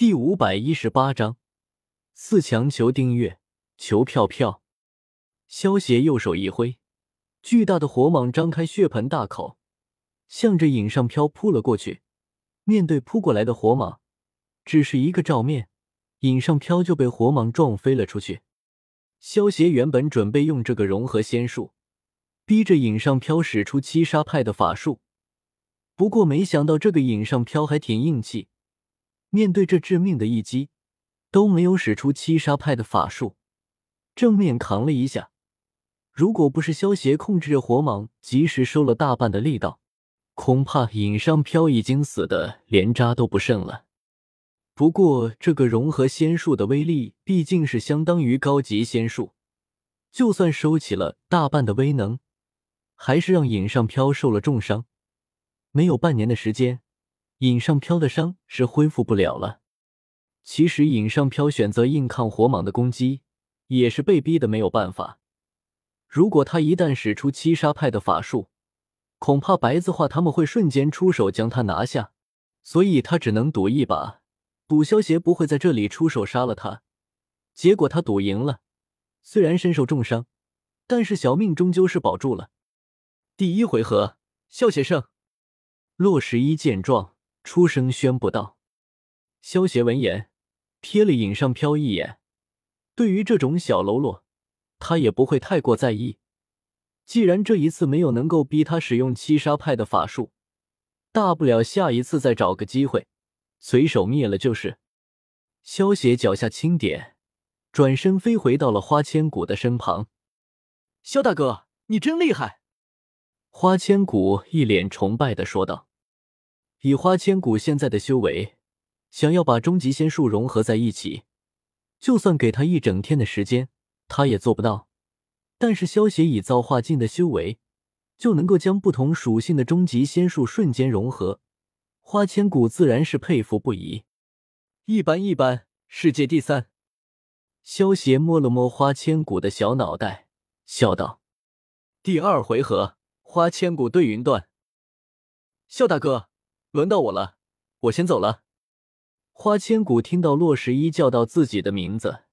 第五百一十八章，四强求订阅，求票票。萧协右手一挥，巨大的火蟒张开血盆大口，向着尹上飘扑了过去。面对扑过来的火蟒，只是一个照面，尹上飘就被火蟒撞飞了出去。萧协原本准备用这个融合仙术，逼着尹上飘使出七杀派的法术，不过没想到这个尹上飘还挺硬气。面对这致命的一击，都没有使出七杀派的法术，正面扛了一下。如果不是萧协控制着火蟒，及时收了大半的力道，恐怕尹尚飘已经死的连渣都不剩了。不过，这个融合仙术的威力毕竟是相当于高级仙术，就算收起了大半的威能，还是让尹尚飘受了重伤。没有半年的时间。尹尚飘的伤是恢复不了了。其实尹尚飘选择硬抗火蟒的攻击，也是被逼的没有办法。如果他一旦使出七杀派的法术，恐怕白子画他们会瞬间出手将他拿下。所以他只能赌一把，赌萧协不会在这里出手杀了他。结果他赌赢了，虽然身受重伤，但是小命终究是保住了。第一回合，萧协胜。洛十一见状。出声宣布道：“萧协闻言，瞥了尹尚飘一眼。对于这种小喽啰，他也不会太过在意。既然这一次没有能够逼他使用七杀派的法术，大不了下一次再找个机会，随手灭了就是。”萧协脚下轻点，转身飞回到了花千骨的身旁。“萧大哥，你真厉害！”花千骨一脸崇拜的说道。以花千骨现在的修为，想要把终极仙术融合在一起，就算给他一整天的时间，他也做不到。但是萧协以造化境的修为，就能够将不同属性的终极仙术瞬间融合，花千骨自然是佩服不已。一般一般，世界第三。萧协摸了摸花千骨的小脑袋，笑道：“第二回合，花千骨对云断。”萧大哥。轮到我了，我先走了。花千骨听到洛十一叫到自己的名字，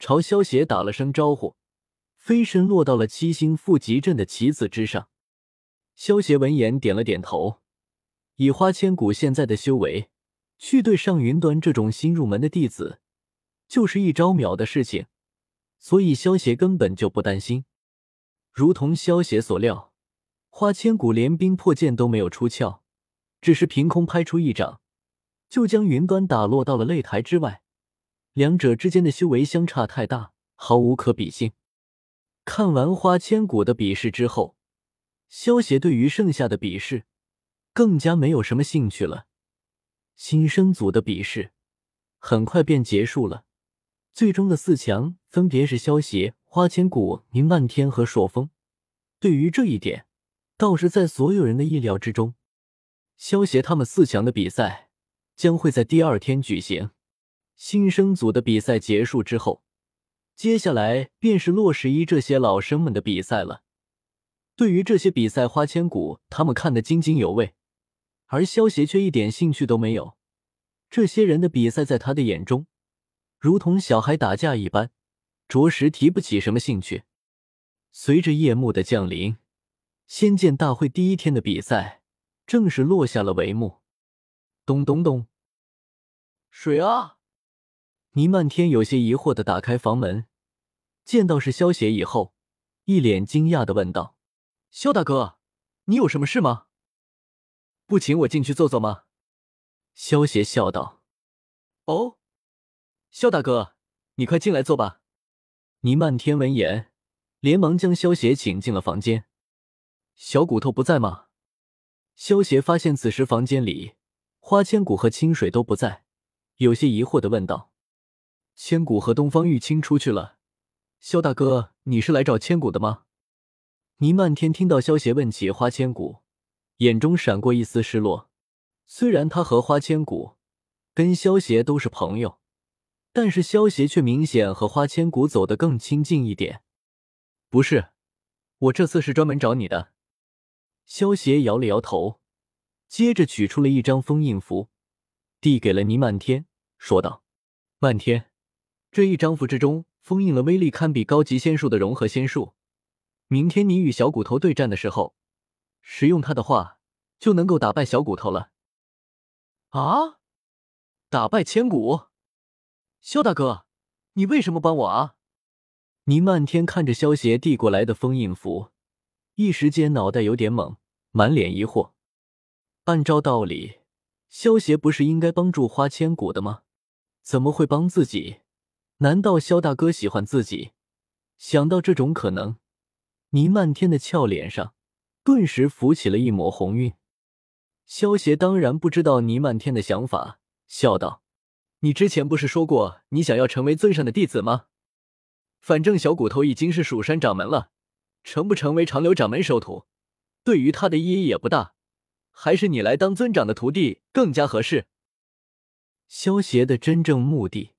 朝萧邪打了声招呼，飞身落到了七星负极阵的棋子之上。萧邪闻言点了点头，以花千骨现在的修为，去对上云端这种新入门的弟子，就是一招秒的事情，所以萧邪根本就不担心。如同萧邪所料，花千骨连冰魄剑都没有出鞘。只是凭空拍出一掌，就将云端打落到了擂台之外。两者之间的修为相差太大，毫无可比性。看完花千骨的比试之后，萧协对于剩下的比试更加没有什么兴趣了。新生组的比试很快便结束了，最终的四强分别是萧协、花千骨、宁漫天和朔风。对于这一点，倒是在所有人的意料之中。萧协他们四强的比赛将会在第二天举行。新生组的比赛结束之后，接下来便是洛十一这些老生们的比赛了。对于这些比赛，花千骨他们看得津津有味，而萧协却一点兴趣都没有。这些人的比赛在他的眼中，如同小孩打架一般，着实提不起什么兴趣。随着夜幕的降临，仙剑大会第一天的比赛。正是落下了帷幕。咚咚咚！水啊！倪漫天有些疑惑的打开房门，见到是萧邪以后，一脸惊讶的问道：“萧大哥，你有什么事吗？不请我进去坐坐吗？”萧邪笑道：“哦，萧大哥，你快进来坐吧。”倪漫天闻言，连忙将萧邪请进了房间。小骨头不在吗？萧协发现此时房间里花千骨和清水都不在，有些疑惑的问道：“千骨和东方玉清出去了，萧大哥，你是来找千骨的吗？”倪漫天听到萧协问起花千骨，眼中闪过一丝失落。虽然他和花千骨跟萧协都是朋友，但是萧协却明显和花千骨走得更亲近一点。不是，我这次是专门找你的。萧协摇了摇头，接着取出了一张封印符，递给了倪漫天，说道：“漫天，这一张符之中封印了威力堪比高级仙术的融合仙术。明天你与小骨头对战的时候，使用它的话，就能够打败小骨头了。”啊！打败千古？萧大哥，你为什么帮我啊？倪漫天看着萧邪递过来的封印符，一时间脑袋有点懵，满脸疑惑。按照道理，萧邪不是应该帮助花千骨的吗？怎么会帮自己？难道萧大哥喜欢自己？想到这种可能，倪漫天的俏脸上顿时浮起了一抹红晕。萧邪当然不知道倪漫天的想法，笑道：“你之前不是说过你想要成为尊上的弟子吗？反正小骨头已经是蜀山掌门了，成不成为长留掌门收徒，对于他的意义也不大。”还是你来当尊长的徒弟更加合适。萧邪的真正目的，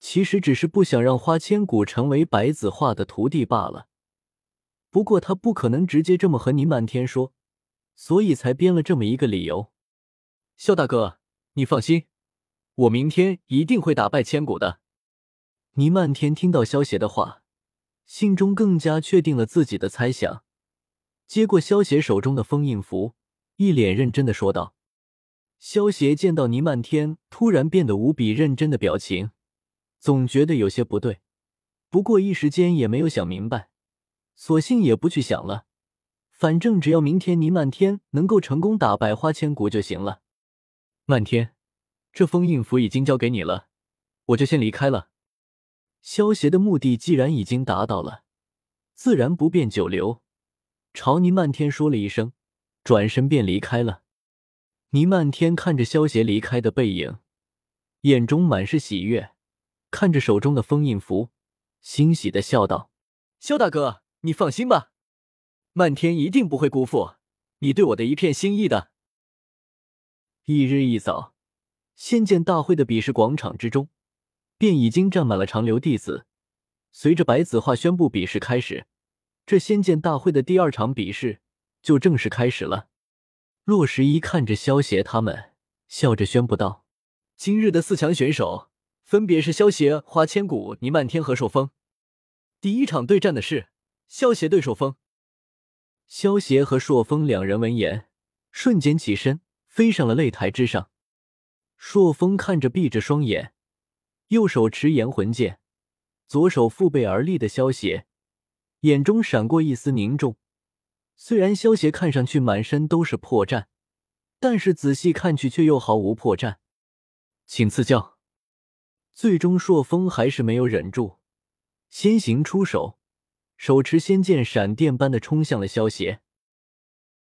其实只是不想让花千骨成为白子画的徒弟罢了。不过他不可能直接这么和倪漫天说，所以才编了这么一个理由。萧大哥，你放心，我明天一定会打败千骨的。倪漫天听到萧邪的话，心中更加确定了自己的猜想，接过萧邪手中的封印符。一脸认真的说道：“萧邪见到倪漫天突然变得无比认真的表情，总觉得有些不对。不过一时间也没有想明白，索性也不去想了。反正只要明天倪漫天能够成功打败花千骨就行了。漫天，这封印符已经交给你了，我就先离开了。萧邪的目的既然已经达到了，自然不便久留，朝倪漫天说了一声。”转身便离开了。倪漫天看着萧邪离开的背影，眼中满是喜悦，看着手中的封印符，欣喜的笑道：“萧大哥，你放心吧，漫天一定不会辜负你对我的一片心意的。”一日一早，仙剑大会的比试广场之中，便已经站满了长留弟子。随着白子画宣布比试开始，这仙剑大会的第二场比试。就正式开始了。洛十一看着萧邪他们，笑着宣布道：“今日的四强选手分别是萧邪、花千骨、倪漫天和朔风。第一场对战的是萧邪对朔风。萧邪和朔风两人闻言，瞬间起身飞上了擂台之上。朔风看着闭着双眼，右手持炎魂剑，左手负背而立的萧邪，眼中闪过一丝凝重。虽然萧邪看上去满身都是破绽，但是仔细看去却又毫无破绽。请赐教。最终，朔风还是没有忍住，先行出手，手持仙剑，闪电般的冲向了萧邪。